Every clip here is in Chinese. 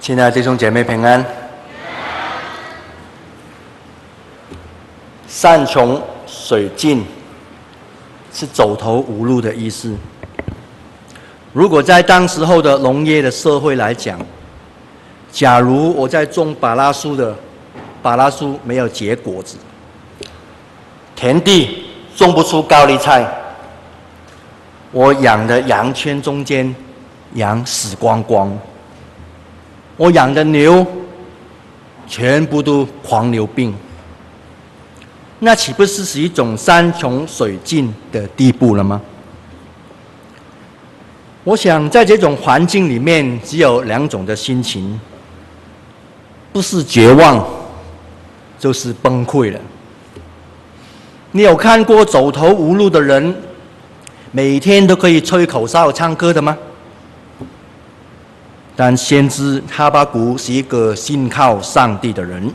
亲爱的弟兄姐妹平安。山穷水尽是走投无路的意思。如果在当时候的农业的社会来讲，假如我在种巴拉树的巴拉树没有结果子，田地种不出高丽菜，我养的羊圈中间羊死光光，我养的牛全部都狂牛病。那岂不是是一种山穷水尽的地步了吗？我想在这种环境里面，只有两种的心情：不是绝望，就是崩溃了。你有看过走投无路的人，每天都可以吹口哨、唱歌的吗？但先知哈巴谷是一个信靠上帝的人。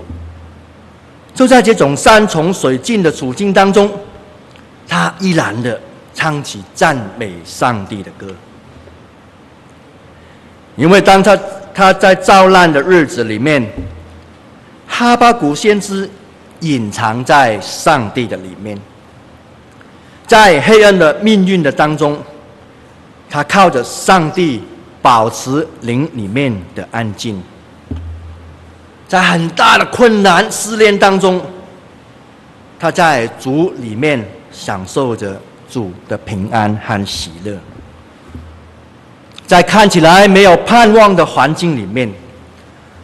就在这种山穷水尽的处境当中，他依然的唱起赞美上帝的歌。因为当他他在遭难的日子里面，哈巴谷先知隐藏在上帝的里面，在黑暗的命运的当中，他靠着上帝保持灵里面的安静。在很大的困难试炼当中，他在主里面享受着主的平安和喜乐。在看起来没有盼望的环境里面，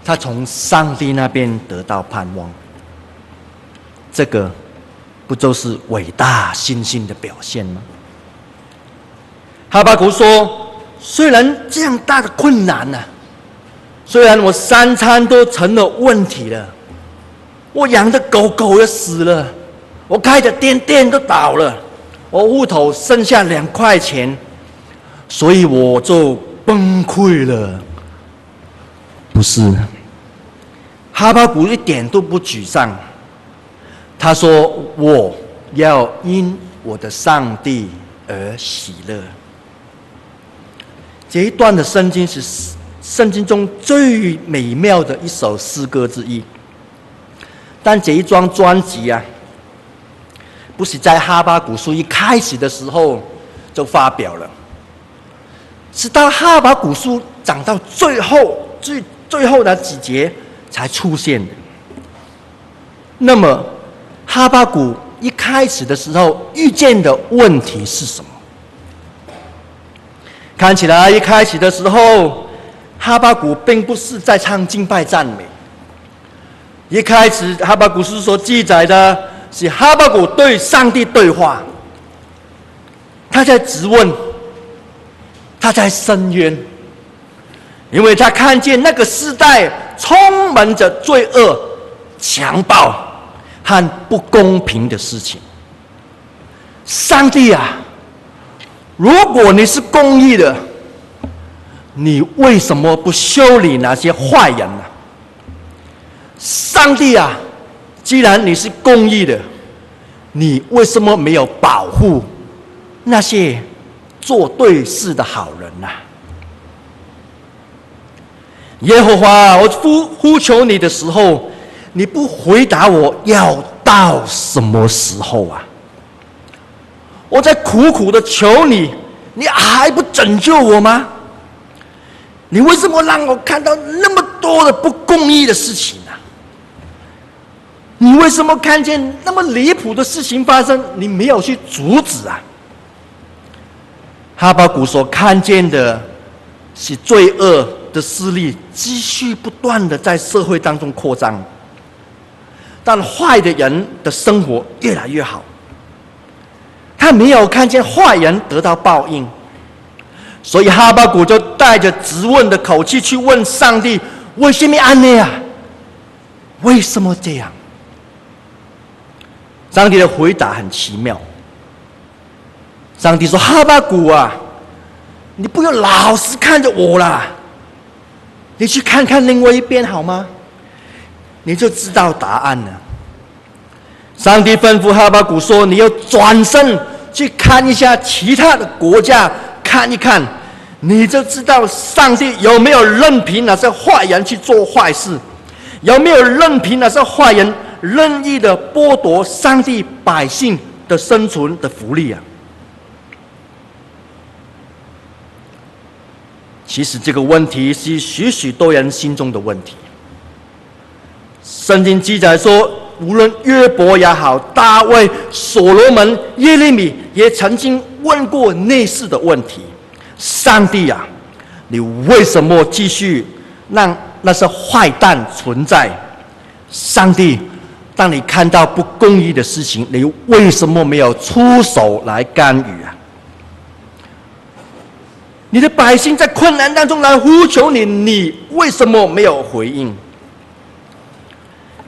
他从上帝那边得到盼望。这个不就是伟大信心的表现吗？哈巴谷说：“虽然这样大的困难呢、啊。”虽然我三餐都成了问题了，我养的狗狗也死了，我开的店店都倒了，我户头剩下两块钱，所以我就崩溃了。不是，哈巴谷一点都不沮丧。他说：“我要因我的上帝而喜乐。”这一段的圣经是。圣经中最美妙的一首诗歌之一，但这一张专辑啊，不是在哈巴古书一开始的时候就发表了，是到哈巴古书讲到最后最最后的几节才出现的。那么，哈巴古一开始的时候遇见的问题是什么？看起来一开始的时候。哈巴谷并不是在唱敬拜赞美。一开始，哈巴谷书所记载的是哈巴谷对上帝对话，他在质问，他在申冤，因为他看见那个时代充满着罪恶、强暴和不公平的事情。上帝啊，如果你是公义的，你为什么不修理那些坏人呢？上帝啊，既然你是公义的，你为什么没有保护那些做对事的好人呢？耶和华，我呼呼求你的时候，你不回答我，要到什么时候啊？我在苦苦的求你，你还不拯救我吗？你为什么让我看到那么多的不公义的事情呢？你为什么看见那么离谱的事情发生，你没有去阻止啊？哈巴谷所看见的是罪恶的势力继续不断的在社会当中扩张，但坏的人的生活越来越好。他没有看见坏人得到报应。所以哈巴谷就带着质问的口气去问上帝：“为什么安内啊？为什么这样？”上帝的回答很奇妙。上帝说：“哈巴谷啊，你不要老是看着我啦，你去看看另外一边好吗？你就知道答案了。”上帝吩咐哈巴谷说：“你要转身去看一下其他的国家。”看一看，你就知道上帝有没有任凭那些坏人去做坏事，有没有任凭那些坏人任意的剥夺上帝百姓的生存的福利啊？其实这个问题是许许多人心中的问题。圣经记载说，无论约伯也好，大卫、所罗门、耶利米也曾经问过类似的问题。上帝啊，你为什么继续让那些坏蛋存在？上帝，当你看到不公义的事情，你为什么没有出手来干预啊？你的百姓在困难当中来呼求你，你为什么没有回应？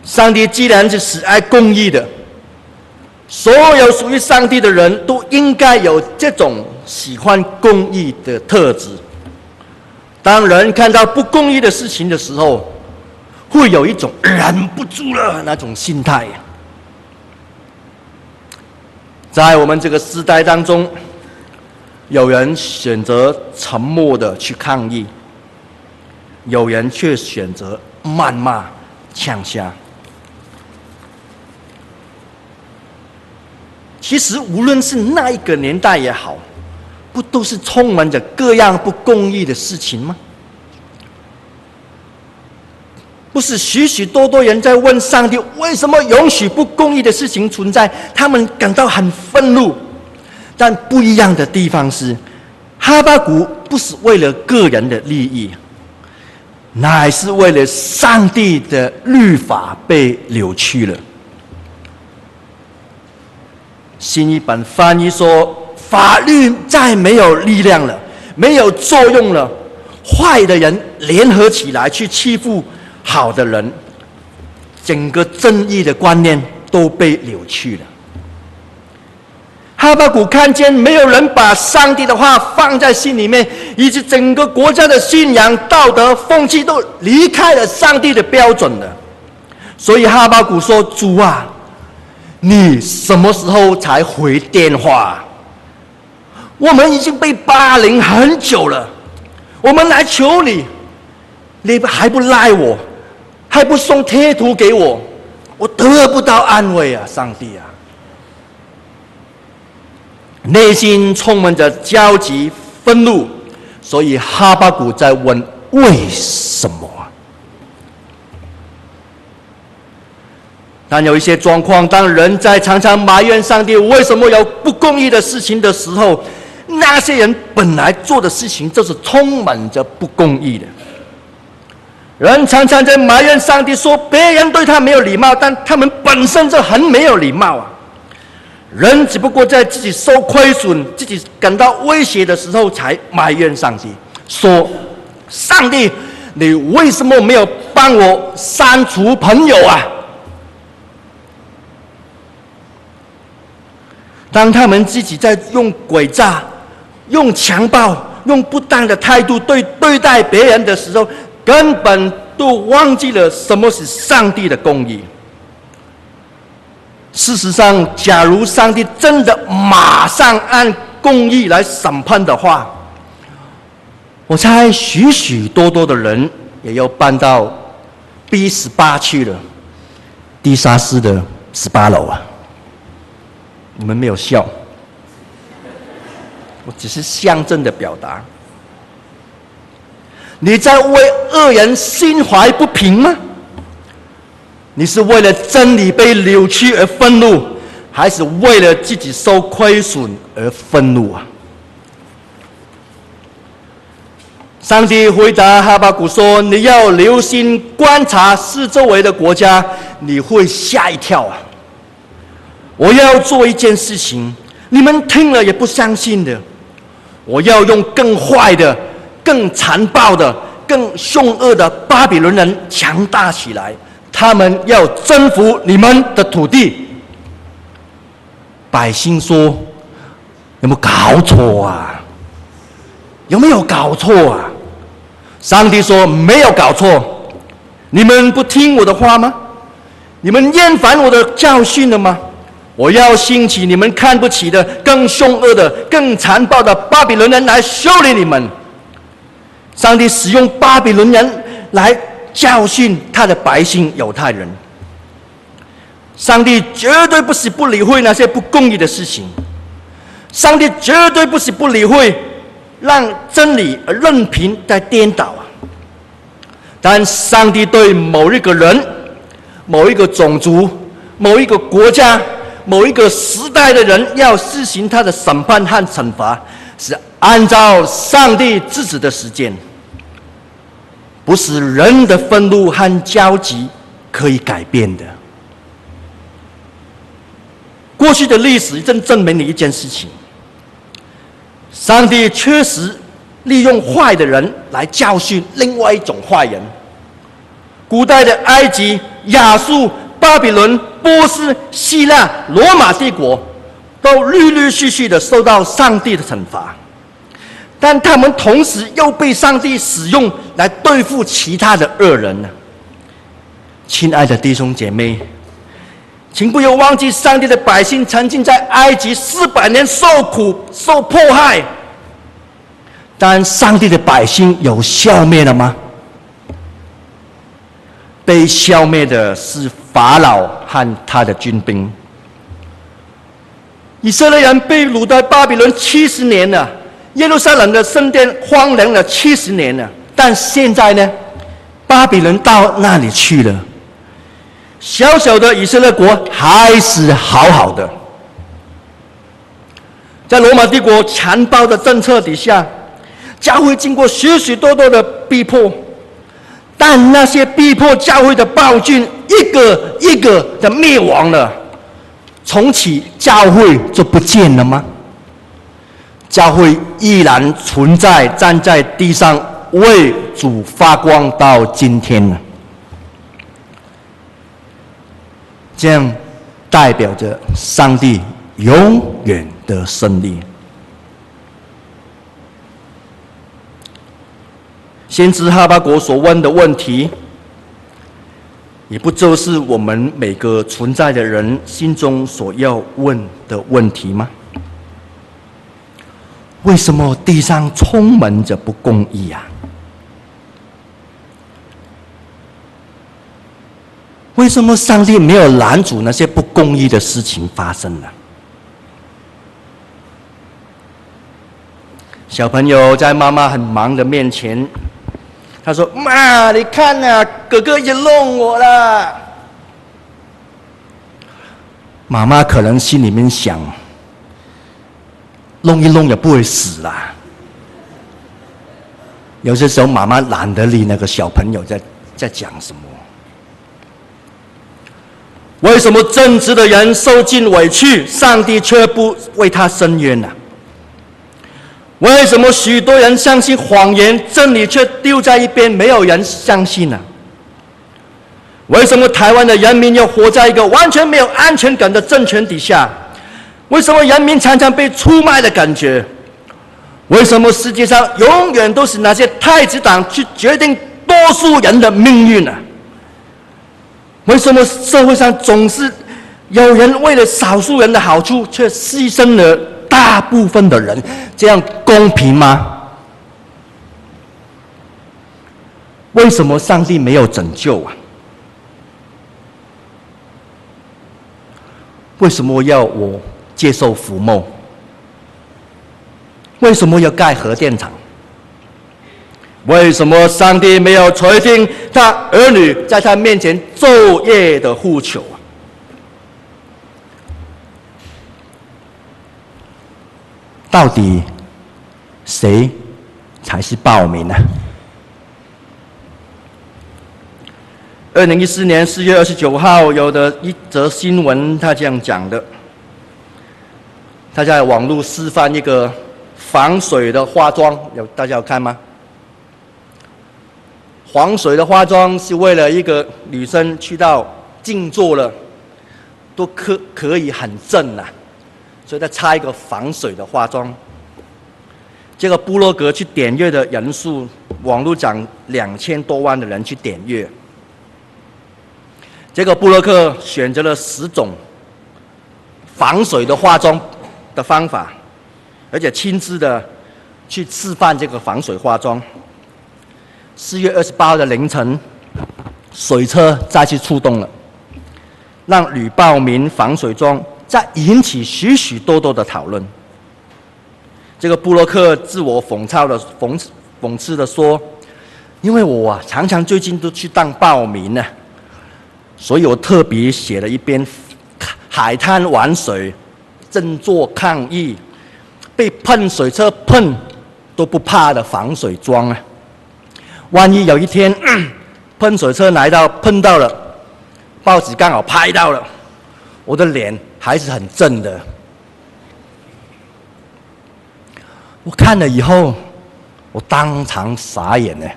上帝既然是喜爱公义的，所有属于上帝的人都应该有这种。喜欢公义的特质。当人看到不公义的事情的时候，会有一种忍不住了那种心态。在我们这个时代当中，有人选择沉默的去抗议，有人却选择谩骂、呛呛。其实，无论是那一个年代也好。不都是充满着各样不公义的事情吗？不是许许多多人在问上帝，为什么允许不公义的事情存在？他们感到很愤怒。但不一样的地方是，哈巴谷不是为了个人的利益，乃是为了上帝的律法被扭曲了。新译本翻译说。法律再没有力量了，没有作用了。坏的人联合起来去欺负好的人，整个正义的观念都被扭曲了。哈巴谷看见没有人把上帝的话放在心里面，以及整个国家的信仰、道德风气都离开了上帝的标准了。所以哈巴谷说：“主啊，你什么时候才回电话？”我们已经被霸凌很久了，我们来求你，你还不赖我，还不送贴图给我，我得不到安慰啊！上帝啊，内心充满着焦急、愤怒，所以哈巴谷在问：为什么？但有一些状况，当人在常常埋怨上帝为什么有不公义的事情的时候，那些人本来做的事情就是充满着不公义的。人常常在埋怨上帝，说别人对他没有礼貌，但他们本身就很没有礼貌啊。人只不过在自己受亏损、自己感到威胁的时候才埋怨上帝，说：“上帝，你为什么没有帮我删除朋友啊？”当他们自己在用诡诈。用强暴、用不当的态度对对待别人的时候，根本都忘记了什么是上帝的公义。事实上，假如上帝真的马上按公义来审判的话，我猜许许多多的人也要搬到 B 十八去了，地下室的十八楼啊！你们没有笑。我只是象征的表达。你在为恶人心怀不平吗？你是为了真理被扭曲而愤怒，还是为了自己受亏损而愤怒啊？上帝回答哈巴谷说：“你要留心观察四周围的国家，你会吓一跳啊！我要做一件事情，你们听了也不相信的。”我要用更坏的、更残暴的、更凶恶的巴比伦人强大起来，他们要征服你们的土地。百姓说：“有没有搞错啊？有没有搞错啊？”上帝说：“没有搞错，你们不听我的话吗？你们厌烦我的教训了吗？”我要兴起你们看不起的、更凶恶的、更残暴的巴比伦人来修理你们，上帝使用巴比伦人来教训他的百姓犹太人。上帝绝对不是不理会那些不公义的事情，上帝绝对不是不理会让真理而任凭在颠倒啊！但上帝对某一个人、某一个种族、某一个国家、某一个时代的人要施行他的审判和惩罚，是按照上帝自己的时间，不是人的愤怒和焦急可以改变的。过去的历史正证明了一件事情：上帝确实利用坏的人来教训另外一种坏人。古代的埃及、亚述、巴比伦、波斯、希腊、罗马帝国，都陆陆续续的受到上帝的惩罚，但他们同时又被上帝使用来对付其他的恶人呢。亲爱的弟兄姐妹。请不要忘记，上帝的百姓曾经在埃及四百年受苦、受迫害，但上帝的百姓有消灭了吗？被消灭的是法老和他的军兵。以色列人被掳到巴比伦七十年了，耶路撒冷的圣殿荒凉了七十年了，但现在呢？巴比伦到那里去了？小小的以色列国还是好好的，在罗马帝国残暴的政策底下，教会经过许许多多的逼迫，但那些逼迫教会的暴君一个一个的灭亡了，重启教会就不见了吗？教会依然存在，站在地上为主发光到今天呢？这样代表着上帝永远的胜利。先知哈巴谷所问的问题，也不就是我们每个存在的人心中所要问的问题吗？为什么地上充满着不公义呀？为什么上帝没有拦阻那些不公义的事情发生呢？小朋友在妈妈很忙的面前，他说：“妈，你看啊，哥哥也弄我了。”妈妈可能心里面想：“弄一弄也不会死啦。”有些时候，妈妈懒得理那个小朋友在在讲什么。为什么正直的人受尽委屈，上帝却不为他伸冤呢？为什么许多人相信谎言，真理却丢在一边，没有人相信呢？为什么台湾的人民要活在一个完全没有安全感的政权底下？为什么人民常常被出卖的感觉？为什么世界上永远都是那些太子党去决定多数人的命运呢？为什么社会上总是有人为了少数人的好处，却牺牲了大部分的人？这样公平吗？为什么上帝没有拯救啊？为什么要我接受服贸？为什么要盖核电厂？为什么上帝没有垂听他儿女在他面前昼夜的呼求到底谁才是暴民呢？二零一四年四月二十九号，有的一则新闻，他这样讲的：他在网络示范一个防水的化妆，有大家有看吗？防水的化妆是为了一个女生去到静坐了，都可可以很正啊，所以她擦一个防水的化妆。这个部落格去点阅的人数，网络上两千多万的人去点阅。这个部落客选择了十种防水的化妆的方法，而且亲自的去示范这个防水化妆。四月二十八号的凌晨，水车再次出动了，让吕报名防水装，在引起许许多多的讨论。这个布洛克自我讽刺的讽讽刺的说：“因为我啊，常常最近都去当报名呢，所以我特别写了一篇海滩玩水，振作抗议，被喷水车喷都不怕的防水装啊。万一有一天 喷水车来到碰到了，报纸刚好拍到了，我的脸还是很正的。我看了以后。”我当场傻眼呢！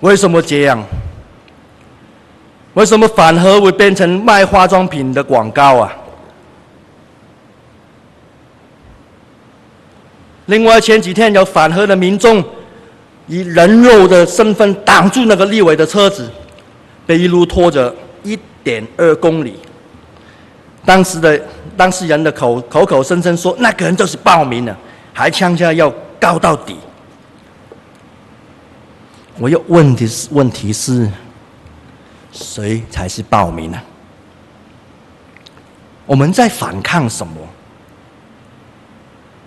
为什么这样？为什么反而会变成卖化妆品的广告啊？另外前几天有反核的民众以人肉的身份挡住那个立委的车子，被一路拖着点二公里。当时的当事人的口口口声声说那个人就是报名的，还强调要告到底。我又问的是问题是，谁才是报名呢？我们在反抗什么？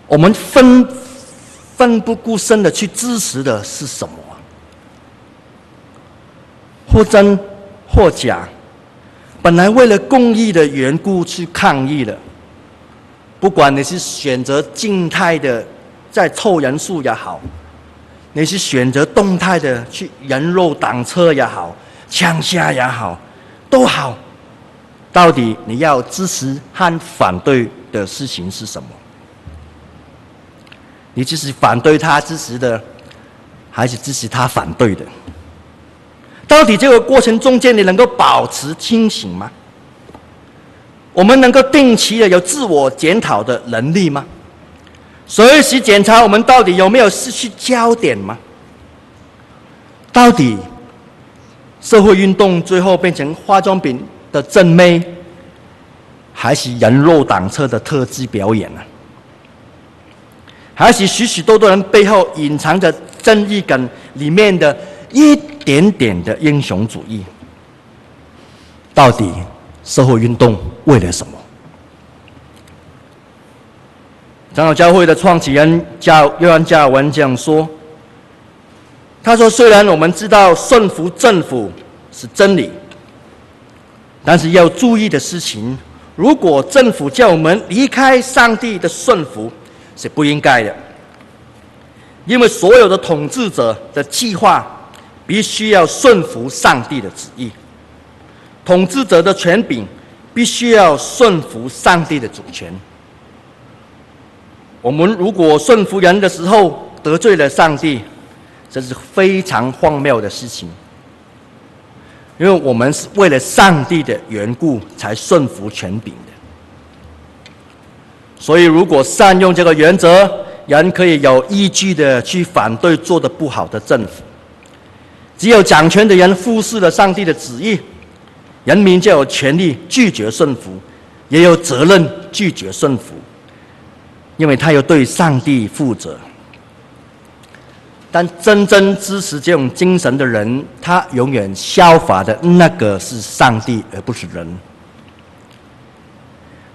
我们奋奋不顾身的去支持的是什么？或真或假？本来为了公益的缘故去抗议的，不管你是选择静态的在凑人数也好，你是选择动态的去人肉挡车也好，枪下也好，都好，到底你要支持和反对的事情是什么？你只是反对他支持的，还是支持他反对的？到底这个过程中间，你能够保持清醒吗？我们能够定期的有自我检讨的能力吗？随时检查我们到底有没有失去焦点吗？到底社会运动最后变成化妆品的正妹，还是人肉挡车的特技表演呢？还是许许多多人背后隐藏着正义感里面的一点点的英雄主义，到底社会运动为了什么？长老教会的创始人叫约翰加尔文这样说：“他说，虽然我们知道顺服政府是真理，但是要注意的事情，如果政府叫我们离开上帝的顺服，是不应该的，因为所有的统治者的计划。”必须要顺服上帝的旨意，统治者的权柄必须要顺服上帝的主权。我们如果顺服人的时候得罪了上帝，这是非常荒谬的事情，因为我们是为了上帝的缘故才顺服权柄的。所以，如果善用这个原则，人可以有依据的去反对做得不好的政府。只有掌权的人忽视了上帝的旨意，人民就有权利拒绝顺服，也有责任拒绝顺服，因为他要对上帝负责。但真正支持这种精神的人，他永远效法的那个是上帝，而不是人。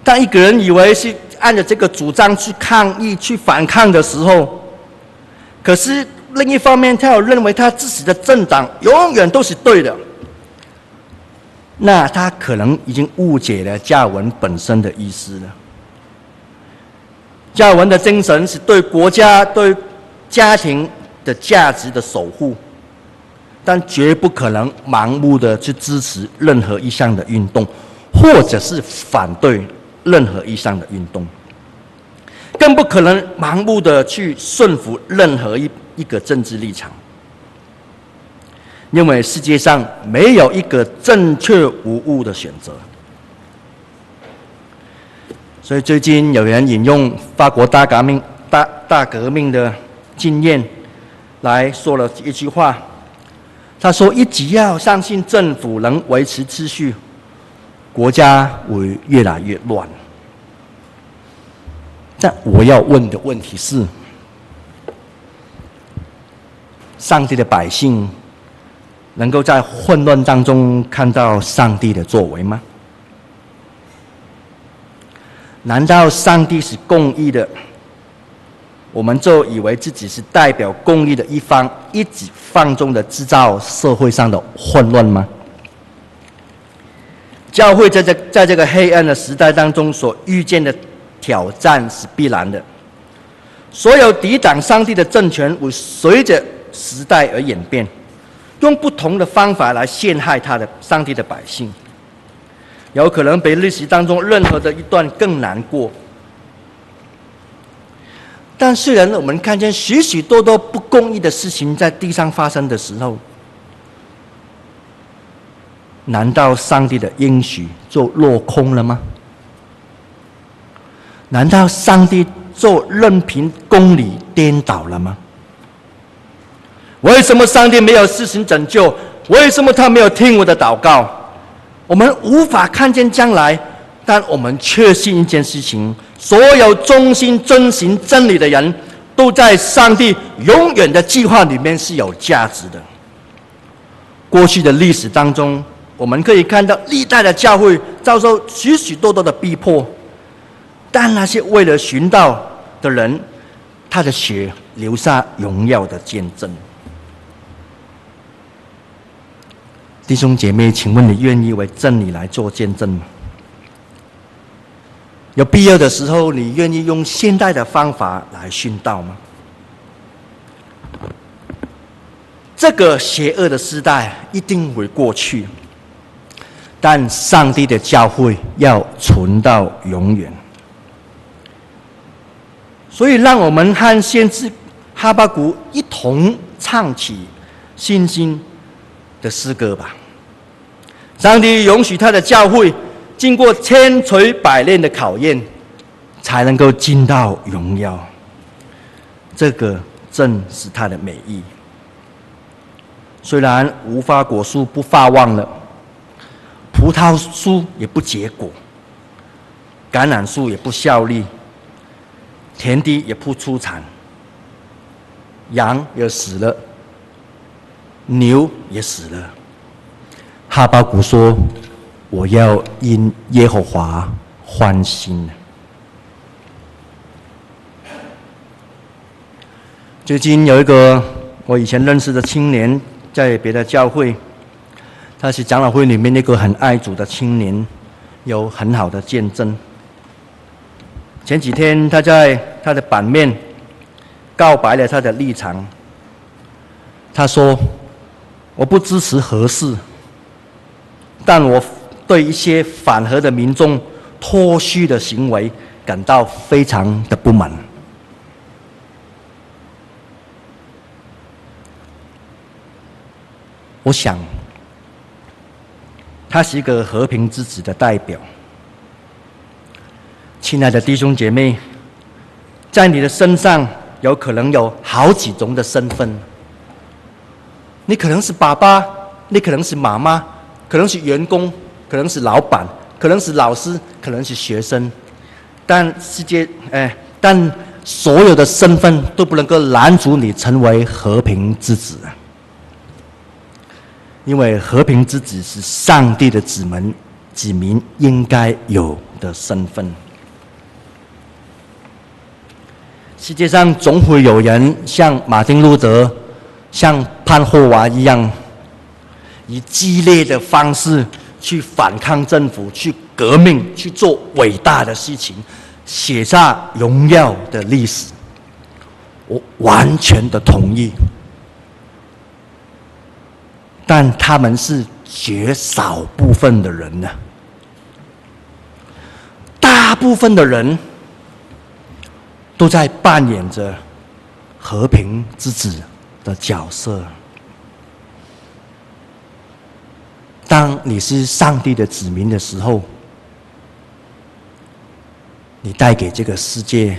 当一个人以为是按照这个主张去抗议、去反抗的时候，可是。另一方面，他又认为他自己的政党永远都是对的，那他可能已经误解了加文本身的意思了。加文的精神是对国家、对家庭的价值的守护，但绝不可能盲目的去支持任何一项的运动，或者是反对任何一项的运动，更不可能盲目的去顺服任何一。一个政治立场，因为世界上没有一个正确无误的选择。所以最近有人引用法国大革命、大大革命的经验来说了一句话，他说：“一只要相信政府能维持秩序，国家会越来越乱。”但我要问的问题是，上帝的百姓能够在混乱当中看到上帝的作为吗？难道上帝是公义的？我们就以为自己是代表公义的一方，一直放纵的制造社会上的混乱吗？教会在这在这个黑暗的时代当中所遇见的挑战是必然的。所有抵挡上帝的政权会随着时代而演变，用不同的方法来陷害他的上帝的百姓，有可能比历史当中任何的一段更难过。但虽然我们看见许许多多不公义的事情在地上发生的时候，难道上帝的应许就落空了吗？难道上帝就任凭公理颠倒了吗？为什么上帝没有施行拯救？为什么他没有听我的祷告？我们无法看见将来。但我们确信一件事情：所有忠心遵行真理的人，都在上帝永远的计划里面是有价值的。过去的历史当中，我们可以看到历代的教会遭受许许多多的逼迫，但那些为了寻道的人，他的血留下荣耀的见证。弟兄姐妹，请问你愿意为真理来做见证吗？有必要的时候，你愿意用现代的方法来殉道吗？这个邪恶的时代一定会过去，但上帝的教会要存到永远。所以，让我们和先知哈巴谷一同唱起信心的诗歌吧。上帝允许他的教会。经过千锤百炼的考验，才能够进到荣耀。这个正是他的美意。虽然无花果树不发旺了，葡萄树也不结果，橄榄树也不效力，田地也不出产，羊也死了，牛也死了。哈巴谷说。我要因耶和华欢心。最近有一个我以前认识的青年，在别的教会，他是长老会里面一个很爱主的青年，有很好的见证。前几天他在他的版面告白了他的立场。他说：“我不支持核四，但我。”对一些反核的民众脱虚的行为感到非常的不满。我想，他是一个和平之子的代表。亲爱的弟兄姐妹，在你的身上有可能有好几种的身份。你可能是爸爸，你可能是妈妈，可能是员工。可能是老板，可能是老师，可能是学生，但世界，哎，但所有的身份都不能够拦阻你成为和平之子！因为和平之子是上帝的子民，子民应该有的身份。世界上总会有人像马丁路德、像潘霍华一样，以激烈的方式。去反抗政府，去革命，去做伟大的事情，写下荣耀的历史。我完全的同意，但他们是绝少部分的人呢。大部分的人都在扮演着和平之子的角色。当你是上帝的子民的时候，你带给这个世界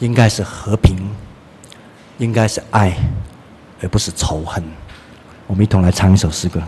应该是和平，应该是爱，而不是仇恨。我们一同来唱一首诗歌。